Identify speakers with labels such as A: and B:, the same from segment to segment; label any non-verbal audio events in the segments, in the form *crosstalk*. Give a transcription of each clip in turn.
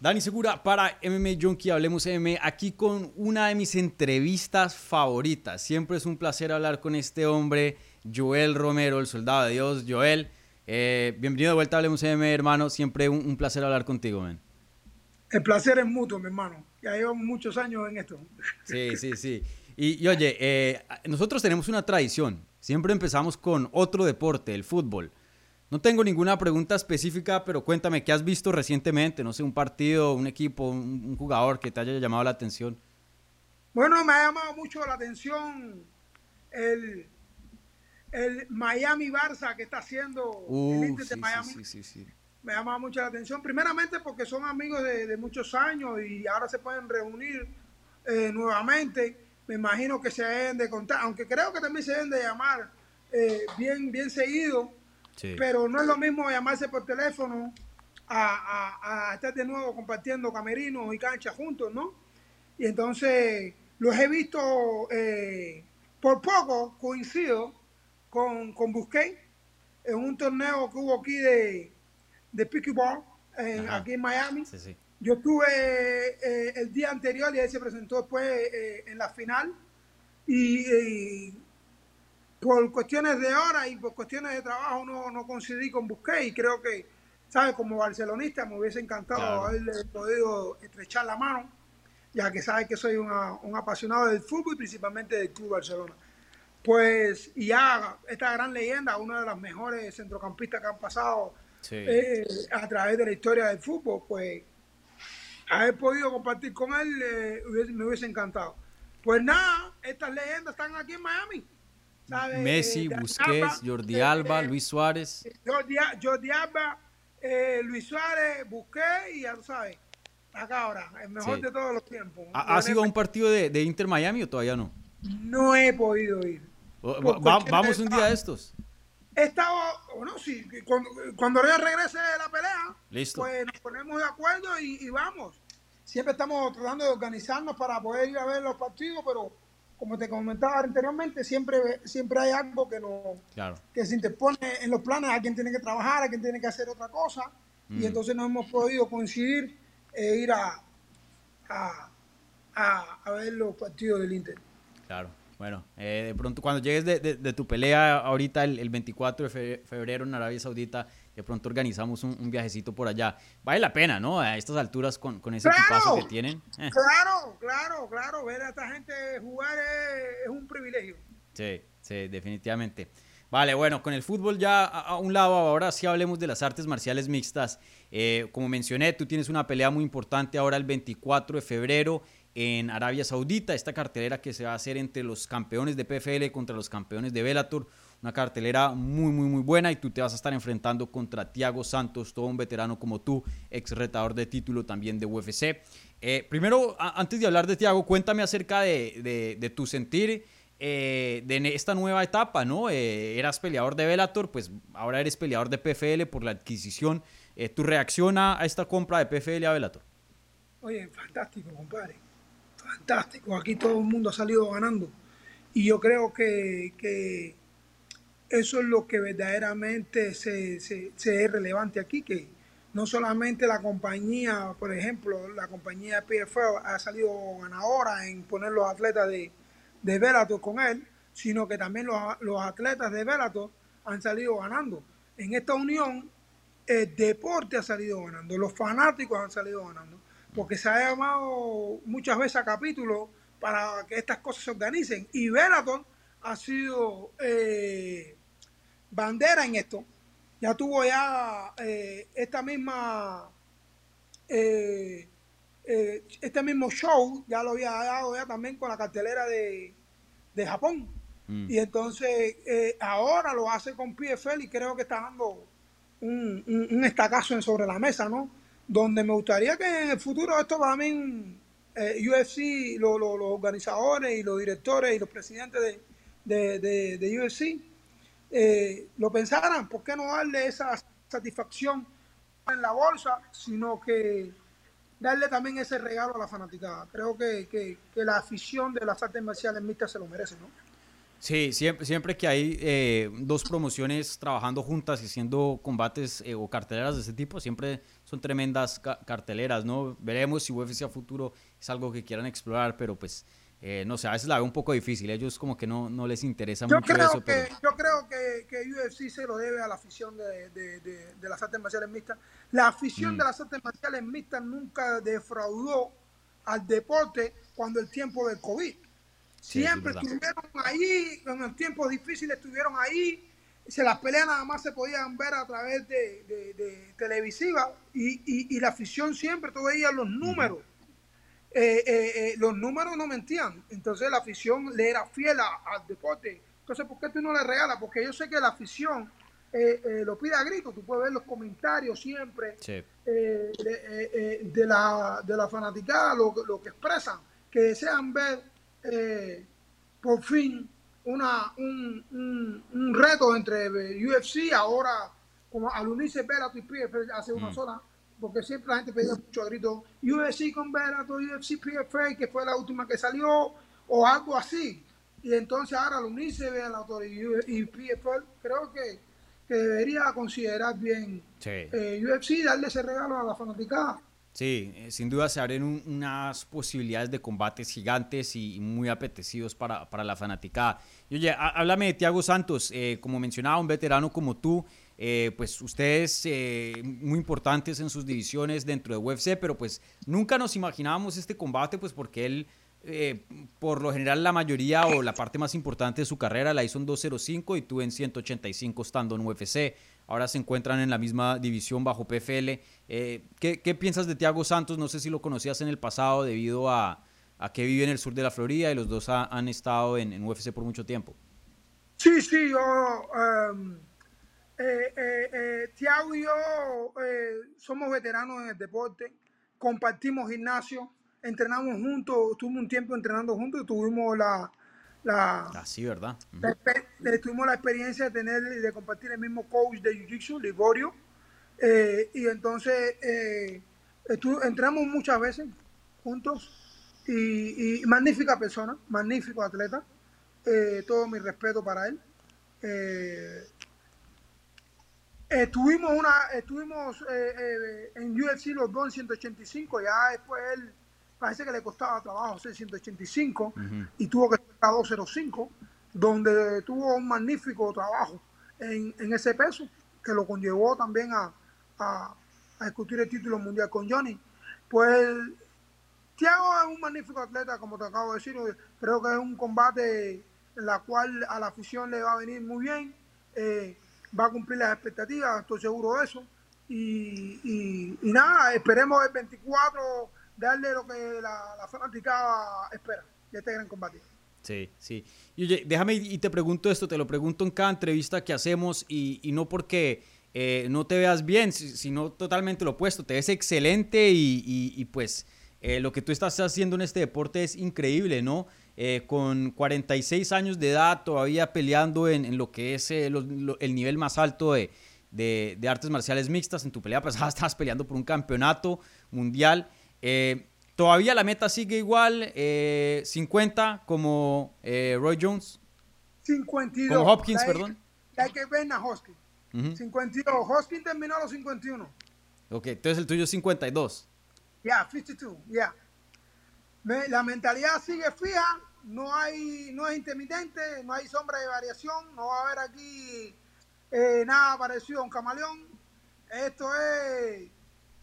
A: Dani Segura para MMA Junkie, hablemos MMA, aquí con una de mis entrevistas favoritas. Siempre es un placer hablar con este hombre, Joel Romero, el soldado de Dios. Joel, eh, bienvenido de vuelta a Hablemos MMA, hermano. Siempre un, placer hablar contigo, man.
B: El placer es mutuo, mi hermano. Ya llevo muchos años en esto.
A: Sí, *laughs* sí, sí. Y, oye, eh, nosotros tenemos una tradición. Siempre empezamos con otro deporte, el fútbol. No tengo ninguna pregunta específica, pero cuéntame, ¿qué has visto recientemente? No sé, un partido, un equipo, un, jugador que te haya llamado la atención.
B: Bueno, me ha llamado mucho la atención el, el Miami Barça que está haciendo el Inter de Miami. Sí, sí, sí, me ha llamado mucho la atención, primeramente porque son amigos de, muchos años y ahora se pueden reunir eh, nuevamente. Me imagino que se deben de contar, aunque creo que también se deben de llamar eh, bien, bien seguido pero no es lo mismo llamarse por teléfono a, estar de nuevo compartiendo camerinos y canchas juntos, ¿no? Y entonces los he visto eh, por poco, coincido con, con Busquets en un torneo que hubo aquí de, de pickleball aquí en Miami. Yo estuve eh, el día anterior y él se presentó después eh, en la final. y, por cuestiones de hora y por cuestiones de trabajo no, no coincidí con Busquets y creo que, ¿sabes? Como barcelonista me hubiese encantado haberle podido estrechar la mano, ya que sabes que soy un apasionado del fútbol y principalmente del Club Barcelona. Pues, y ya esta gran leyenda, uno de los mejores centrocampistas que han pasado eh, a través de la historia del fútbol, pues haber podido compartir con él eh, me hubiese encantado. Pues nada, estas leyendas están aquí en Miami
A: Messi, eh, Busquets, Jordi Alba, Luis Suárez.
B: Jordi, Alba, eh, Luis Suárez, Busquets y ya tú sabes. Acá ahora, el mejor de todos los tiempos.
A: ¿Ha, sido un partido de, Inter Miami o todavía no?
B: No he podido ir.
A: vamos un día de estos.
B: He estado, bueno, sí, cuando, cuando regrese de la pelea, pues nos ponemos de acuerdo y, y vamos. Siempre estamos tratando de organizarnos para poder ir a ver los partidos, pero como te comentaba anteriormente, siempre, siempre hay algo que, no, que se interpone en los planes, a quien tiene que trabajar, a quien tiene que hacer otra cosa, y mm. entonces no hemos podido coincidir e ir a, a, a, ver los partidos del Inter.
A: Claro. Bueno, eh, de pronto cuando llegues de, de, tu pelea ahorita el, el, 24 de febrero en Arabia Saudita, de pronto organizamos un, viajecito por allá. Vale la pena, ¿no? A estas alturas con, con ese equipazo que tienen.
B: Eh. Claro, claro, claro. Ver a esta gente jugar es, un privilegio.
A: Sí, sí, definitivamente. Vale, bueno, con el fútbol ya a, un lado, ahora sí hablemos de las artes marciales mixtas. Eh, como mencioné, tú tienes una pelea muy importante ahora el 24 de febrero en Arabia Saudita, esta cartelera que se va a hacer entre los campeones de PFL contra los campeones de Bellator una cartelera muy, muy, muy buena y tú te vas a estar enfrentando contra Tiago Santos, todo un veterano como tú, ex retador de título también de UFC. Eh, primero, antes de hablar de Tiago, cuéntame acerca de, tu sentir eh, de esta nueva etapa, ¿no? Eh, eras peleador de Bellator, pues ahora eres peleador de PFL por la adquisición. ¿Tu reacción a, esta compra de PFL a Bellator?
B: Oye, fantástico, compadre. Fantástico. Aquí todo el mundo ha salido ganando. Y yo creo que eso es lo que verdaderamente se, se, es relevante aquí, que no solamente la compañía, por ejemplo, la compañía PFL ha salido ganadora en poner los atletas de, de Bellator con él, sino que también los, los atletas de Bellator han salido ganando. En esta unión, el deporte ha salido ganando, los fanáticos han salido ganando, porque se ha llamado muchas veces a capítulos para que estas cosas se organicen. Y Bellator ha sido eh, bandera en esto. Ya tuvo ya eh, esta misma eh, eh, este mismo show, ya lo había dado ya también con la cartelera de, Japón. Mm. Y entonces ahora lo hace con PFL y creo que está dando un, un, estacazo sobre la mesa, ¿no? Donde me gustaría que en el futuro esto también UFC, los organizadores y los directores y los presidentes de, de, de UFC eh, lo pensaran, ¿por qué no darle esa satisfacción en la bolsa, sino que darle también ese regalo a la fanaticada? Creo que, la afición de las artes marciales mixtas se lo merece, ¿no?
A: Sí, siempre, siempre que hay eh, dos promociones trabajando juntas y haciendo combates eh, o carteleras de ese tipo, siempre son tremendas carteleras, ¿no? Veremos si UFC a futuro es algo que quieran explorar, pero pues eh, no sé, a veces la veo un poco difícil. Ellos como que no, no les interesa mucho eso.
B: Que, Yo creo que, que, UFC se lo debe a la afición de, de, de, las artes marciales mixtas. La afición mm. de las artes marciales mixtas nunca defraudó al deporte cuando el tiempo del COVID. Siempre estuvieron ahí, en los tiempos difíciles estuvieron ahí. Se las peleas nada más se podían ver a través de, televisiva y, y, y, la afición siempre, veías los números. Eh, eh, los números no mentían. Entonces la afición le era fiel al deporte. Entonces, ¿por qué tú no le regalas? Porque yo sé que la afición lo pide a grito. Tú puedes ver los comentarios siempre de, la, de la fanaticada, lo, lo, que expresan, que desean ver por fin una, un, un, reto entre UFC, ahora como al unirse Bellator y hace una mm. Porque siempre la gente pedía mucho grito UFC con Bellator, UFC PFA, que fue la última que salió, o algo así. Y entonces ahora al unirse Bellator y, y PFA, creo que, que, debería considerar bien eh, UFC darle ese regalo a la fanaticada.
A: Sí, eh, sin duda se abren unas posibilidades de combates gigantes y muy apetecidos para, para la fanaticada. Oye, háblame de Thiago Santos, eh, como mencionaba, un veterano como tú, eh, pues ustedes eh, muy importantes en sus divisiones dentro de UFC, pero pues nunca nos imaginábamos este combate, pues porque él, eh, por lo general, la mayoría o la parte más importante de su carrera la hizo en 205 y tú en 185 estando en UFC. Ahora se encuentran en la misma división bajo PFL. ¿qué, piensas de Thiago Santos? No sé si lo conocías en el pasado debido a, que vive en el sur de la Florida y los dos han estado en, UFC por mucho tiempo.
B: Sí, sí, yo... Eh, eh, eh, Tiago y yo eh, somos veteranos en el deporte, compartimos gimnasio, entrenamos juntos, tuvimos un tiempo entrenando juntos tuvimos la, la,
A: Así, ah, ¿verdad?
B: tuvimos la experiencia de tener de compartir el mismo coach de Jiu-Jitsu, Ligorio, y entonces entramos muchas veces juntos y, magnífica persona, magnífico atleta, todo mi respeto para él. Estuvimos, una, estuvimos eh, eh, en UFC los dos en 185, ya después él parece que le costaba trabajo hacer 185 y tuvo que ser 205, donde tuvo un magnífico trabajo en, en ese peso, que lo conllevó también a, a, discutir el título mundial con Johnny. Pues Thiago es un magnífico atleta, como te acabo de decir, creo que es un combate en la cual a la afición le va a venir muy bien. Eh, va a cumplir las expectativas, estoy seguro de eso. Y, nada, esperemos el 24 darle lo que la, la fanaticada espera de este gran combate.
A: Sí, sí. Y oye, déjame y te pregunto esto, te lo pregunto en cada entrevista que hacemos y, no porque eh, no te veas bien, sino totalmente lo opuesto, te ves excelente y, pues eh, lo que tú estás haciendo en este deporte es increíble, ¿no? Eh, con 46 años de edad, todavía peleando en, lo que es eh, el nivel más alto de, de, artes marciales mixtas. En tu pelea pasada *laughs* estabas peleando por un campeonato mundial. Eh, todavía la meta sigue igual, 50 como Roy Jones.
B: 52.
A: Como Hopkins, perdón.
B: Hay que ver a Hopkins. 52. Hopkins terminó a los 51.
A: Ok, entonces el tuyo es 52.
B: Ya, 52, ya. La mentalidad sigue fija no hay, no es intermitente, no hay sombra de variación, no va a haber aquí eh, nada parecido a un camaleón. Esto es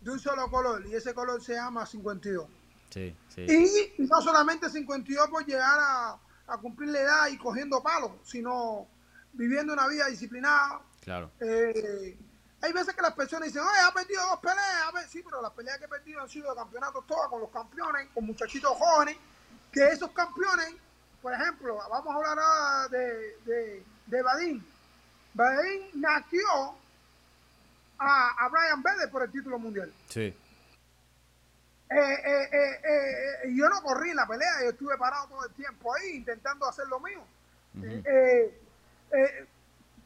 B: de un solo color y ese color se llama 52.
A: Sí, sí.
B: Y no solamente 52 por llegar a, cumplir la edad y cogiendo palos, sino viviendo una vida disciplinada.
A: Claro.
B: Eh, hay veces que las personas dicen, oye, ha perdido dos peleas. Sí, pero las peleas que he perdido han sido de campeonatos todas con los campeones, con muchachitos jóvenes que esos campeones, por ejemplo, vamos a hablar ahora de, de, de Badín. Badín nació a, a Brian Bede por el título mundial.
A: Sí.
B: Eh, eh, eh, yo no corrí en la pelea, yo estuve parado todo el tiempo ahí intentando hacer lo mío.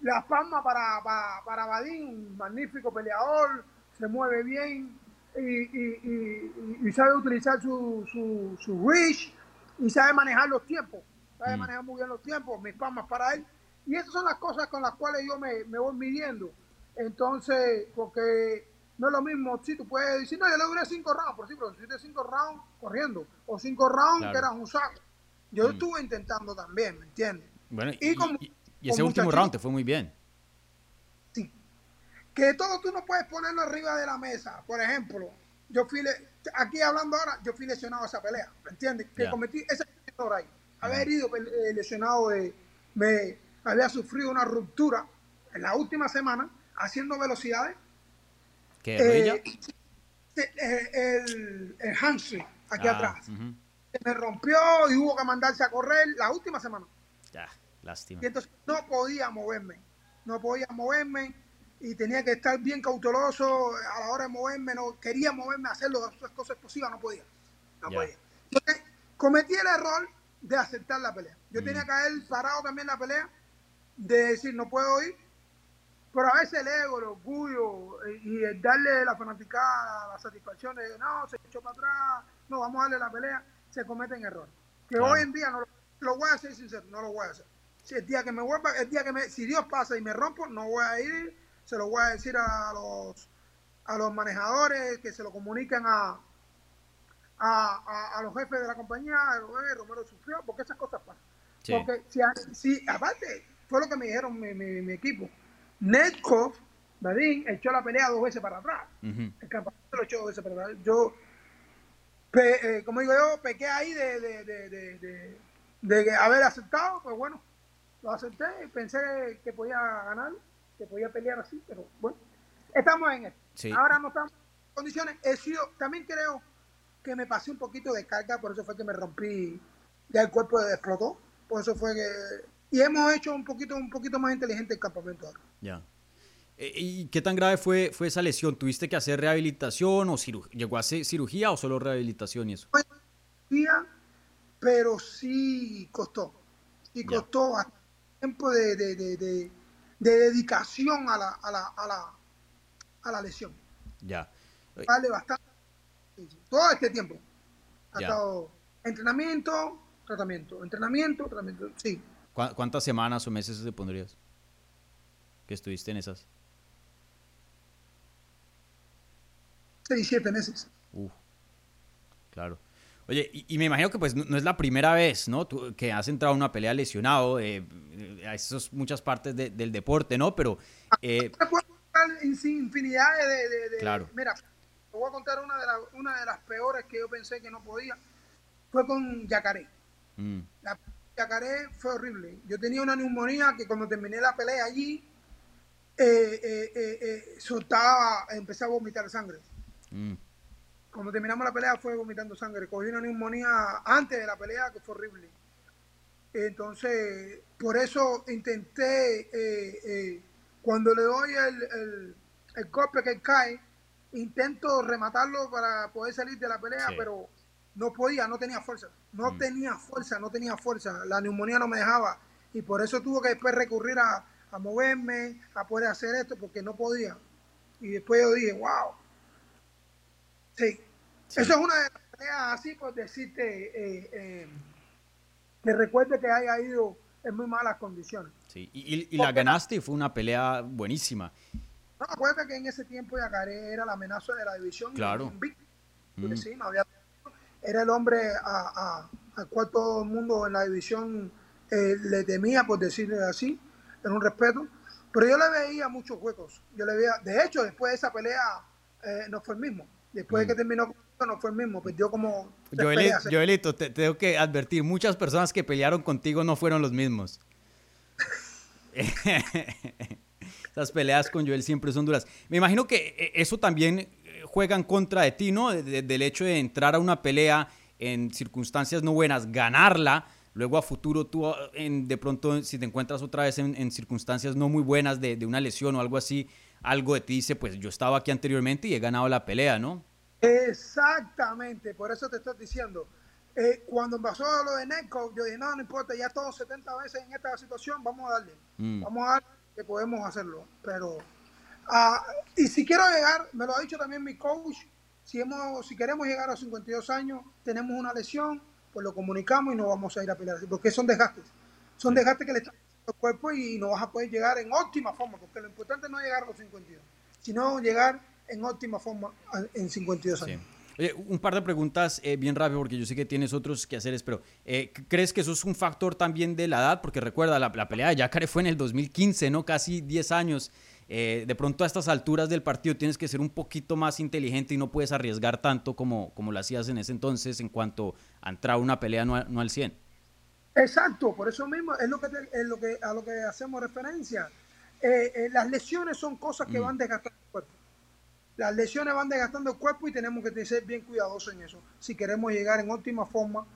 B: las palmas para, para, para Badín, un magnífico peleador, se mueve bien y, y, sabe utilizar su, su, su reach, y sabe manejar los tiempos. sabe mm. manejar muy bien los tiempos, mis palmas para él. Y esas son las cosas con las cuales yo me, me voy midiendo. Entonces, porque no es lo mismo, si tú puedes decir, no, yo le duré cinco rounds, por ejemplo, si de cinco rounds corriendo, o cinco rounds que eras un saco. Yo mm. estuve intentando también, ¿me entiendes?
A: Bueno, y, ese último round te fue muy bien.
B: Sí. Que todo tú no puedes ponerlo arriba de la mesa. Por ejemplo, yo fui, aquí hablando ahora, yo fui lesionado esa pelea, ¿me entiendes? Que cometí ese error ahí. Había herido, eh, lesionado de, me había sufrido una ruptura en la última semana haciendo velocidades.
A: ¿Qué eh,
B: eh, el, el hamstring aquí ah, atrás. Me rompió y hubo que mandarse a correr la última semana.
A: Ya, lástima.
B: Y entonces no podía moverme. No podía moverme y tenía que estar bien cauteloso a la hora de moverme. No quería moverme, hacer las cosas posibles, no podía. No podía. Entonces, cometí el error de aceptar la pelea. Yo mm. tenía que haber parado también la pelea, de decir, no puedo ir, pero a veces el ego, el orgullo eh, y el darle la fanaticada, la satisfacción de, no, se echó para atrás, no, vamos a darle la pelea, se cometen errores. Que hoy en día, no lo, voy a hacer sincero, no lo voy a hacer. Si el día que me vuelva, el día que me, si Dios pasa y me rompo, no voy a ir, se lo voy a decir a los, a los manejadores, que se lo comuniquen a, a, a, los jefes de la compañía, Romero sufrió, porque esas cosas pasan. Porque si, si, aparte, fue lo que me dijeron mi, mi, mi equipo, Netkov, Badin, echó la pelea dos veces para atrás. El campeonato lo echó dos veces para atrás. Yo, eh, como digo yo, pequé ahí de, de, de, de, haber aceptado, pues bueno, lo acepté y pensé que podía ganar, que podía pelear así, pero bueno, estamos en esto. Ahora no estamos en condiciones. He sido, también creo que me pasé un poquito de carga, por eso fue que me rompí, ya el cuerpo explotó, por eso fue que y hemos hecho un poquito, un poquito más inteligente el campamento ahora.
A: Ya. Eh, ¿Y qué tan grave fue, fue esa lesión? ¿Tuviste que hacer rehabilitación o llegó a hacer cirugía o solo rehabilitación y eso?
B: Cirugía, pero sí costó. Sí costó tiempo de, de, de, de, dedicación a la, a, la, a, la, a la lesión.
A: Ya.
B: Vale bastante. Todo este tiempo. Ha estado entrenamiento, tratamiento, entrenamiento, tratamiento. Sí.
A: ¿Cuántas semanas o meses te pondrías? Que estuviste en esas.
B: Seis, siete meses.
A: Uf, claro. Oye, y, me imagino que pues no, es la primera vez, ¿no? que has entrado a una pelea lesionado, eh, a esas muchas partes del deporte, ¿no? Pero...
B: Eh, infinidad de, Claro. Mira, te voy a contar una de, una de las peores que yo pensé que no podía. Fue con Yacaré. Mm. La Yacaré fue horrible. Yo tenía una neumonía que cuando terminé la pelea allí, eh, eh, eh, soltaba, empecé a vomitar sangre. Mm. Cuando terminamos la pelea fue vomitando sangre. Cogí una neumonía antes de la pelea que fue horrible. Entonces, por eso intenté, cuando le doy el, el, el, golpe que cae, intento rematarlo para poder salir de la pelea, pero no podía, no tenía fuerza, no mm. tenía fuerza, no tenía fuerza, la neumonía no me dejaba y por eso tuvo que después recurrir a, moverme, a poder hacer esto, porque no podía. Y después yo dije, wow, sí, eso es una de las tareas así por decirte eh, eh, que recuerde que haya ido en muy malas condiciones.
A: Sí, y, la ganaste y fue una pelea buenísima.
B: No, acuérdate que en ese tiempo Yacaré era la amenaza de la división.
A: Claro.
B: Mm. Sí, no había era el hombre a, al cual todo el mundo en la división eh, le temía, por decirlo así, en un respeto. Pero yo le veía muchos huecos. Yo le veía, de hecho, después de esa pelea eh, no fue el mismo. Después de que mm. terminó no fue el mismo, perdió como...
A: Joelito, te, tengo que advertir, muchas personas que pelearon contigo no fueron los mismos. *laughs* Esas peleas con Joel siempre son duras. Me imagino que eh, eso también juegan contra de ti, ¿no? del hecho de entrar a una pelea en circunstancias no buenas, ganarla, luego a futuro tú en, de pronto si te encuentras otra vez en, circunstancias no muy buenas de, una lesión o algo así, algo de ti dice, pues yo estaba aquí anteriormente y he ganado la pelea, ¿no?
B: Exactamente, por eso te estoy diciendo. Eh, cuando pasó lo de Netco, yo dije, no, no importa, ya todos 70 veces en esta situación, vamos a darle. Mm. Vamos a darle que podemos hacerlo. Pero Ah, y si quiero llegar, me lo ha dicho también mi coach, si, hemos, si queremos llegar a los 52 años, tenemos una lesión, pues lo comunicamos y no vamos a ir a pelear porque son desgastes. Son desgastes que le están al cuerpo y no vas a poder llegar en óptima forma, porque lo importante no es llegar a los 52, sino llegar en óptima forma en 52 años.
A: un par de preguntas eh, bien rápido, porque yo sé que tienes otros que hacer, pero eh, ¿crees que eso es un factor también de la edad? Porque recuerda, la, la pelea de Yacare fue en el 2015, ¿no? Casi 10 años. Eh, de pronto a estas alturas del partido tienes que ser un poquito más inteligente y no puedes arriesgar tanto como, como lo hacías en ese entonces en cuanto a entrar a una pelea no, al 100.
B: Exacto, por eso mismo es lo que, es lo que a lo que hacemos referencia. Eh, eh, las lesiones son cosas que mm. van desgastando el cuerpo. Las lesiones van desgastando el cuerpo y tenemos que ser bien cuidadosos en eso. Si queremos llegar en óptima forma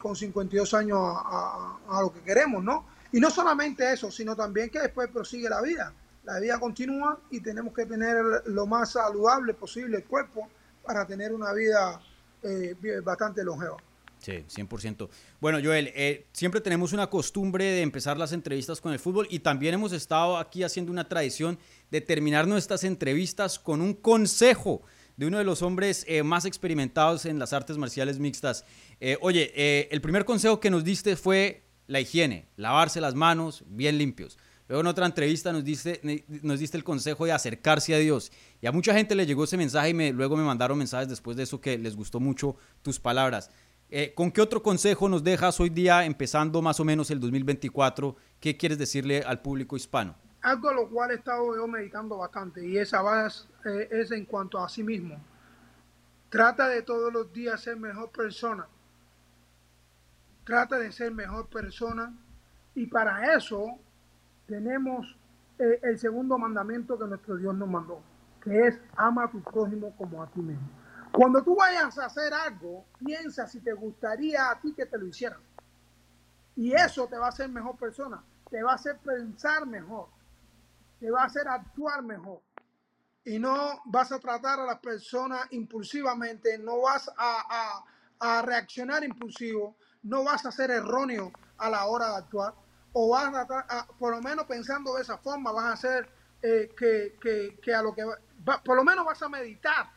B: con 52 años a, a, lo que queremos, ¿no? Y no solamente eso, sino también que después prosigue la vida la vida continúa y tenemos que tener lo más saludable posible el cuerpo para tener una vida eh, bastante longeva.
A: Sí, 100%. Bueno, Joel, eh, siempre tenemos una costumbre de empezar las entrevistas con el fútbol y también hemos estado aquí haciendo una tradición de terminar nuestras entrevistas con un consejo de uno de los hombres eh, más experimentados en las artes marciales mixtas. oye, el primer consejo que nos diste fue la higiene, lavarse las manos bien limpios. Luego en otra entrevista nos diste, nos diste el consejo de acercarse a Dios. Y a mucha gente le llegó ese mensaje y me, luego me mandaron mensajes después de eso que les gustó mucho tus palabras. Eh, ¿Con qué otro consejo nos dejas hoy día, empezando más o menos el 2024? ¿Qué quieres decirle al público hispano?
B: Algo a lo cual he estado yo meditando bastante y esa es, eh, es en cuanto a sí mismo. Trata de todos los días ser mejor persona. Trata de ser mejor persona y para eso tenemos eh, el segundo mandamiento que nuestro Dios nos mandó, que es ama a tu prójimo como a ti mismo. Cuando tú vayas a hacer algo, piensa si te gustaría a ti que te lo hicieran. Y eso te va a hacer mejor persona, te va a hacer pensar mejor, te va a hacer actuar mejor. Y no vas a tratar a las personas impulsivamente, no vas a, a reaccionar impulsivo, no vas a ser erróneo a la hora de actuar o vas a, por lo menos pensando de esa forma, vas a hacer eh, que, a lo que por lo menos vas a meditar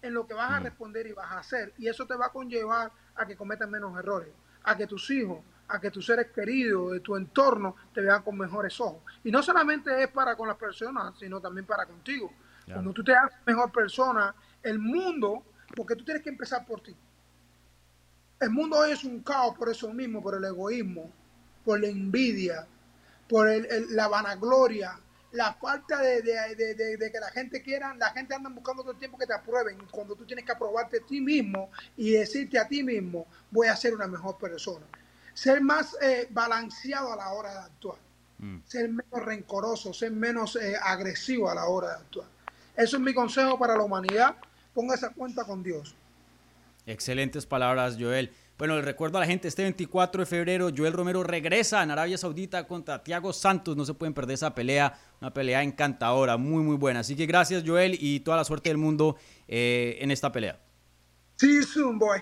B: en lo que vas a mm. responder y vas a hacer. Y eso te va a conllevar a que cometas menos errores, a que tus hijos, a que tus seres queridos de tu entorno te vean con mejores ojos. Y no solamente es para con las personas, sino también para contigo. Cuando tú te haces mejor persona, el mundo, porque tú tienes que empezar por ti. El mundo es un caos por eso mismo, por el egoísmo, por la envidia, por la vanagloria, la falta de, que la gente quiera, la gente anda buscando todo el tiempo que te aprueben, cuando tú tienes que aprobarte a ti mismo y decirte a ti mismo, voy a ser una mejor persona. Ser más eh, balanceado a la hora de actuar, mm. ser menos rencoroso, ser menos eh, agresivo a la hora de actuar. Eso es mi consejo para la humanidad. Ponga esa cuenta con Dios.
A: Excelentes palabras, Joel. Bueno, le recuerdo a la gente, este 24 de febrero Joel Romero regresa en Arabia Saudita contra Thiago Santos. No se pueden perder esa pelea, una pelea encantadora, muy, muy buena. Así que gracias Joel y toda la suerte del mundo eh, en esta pelea.
B: See you soon, boy.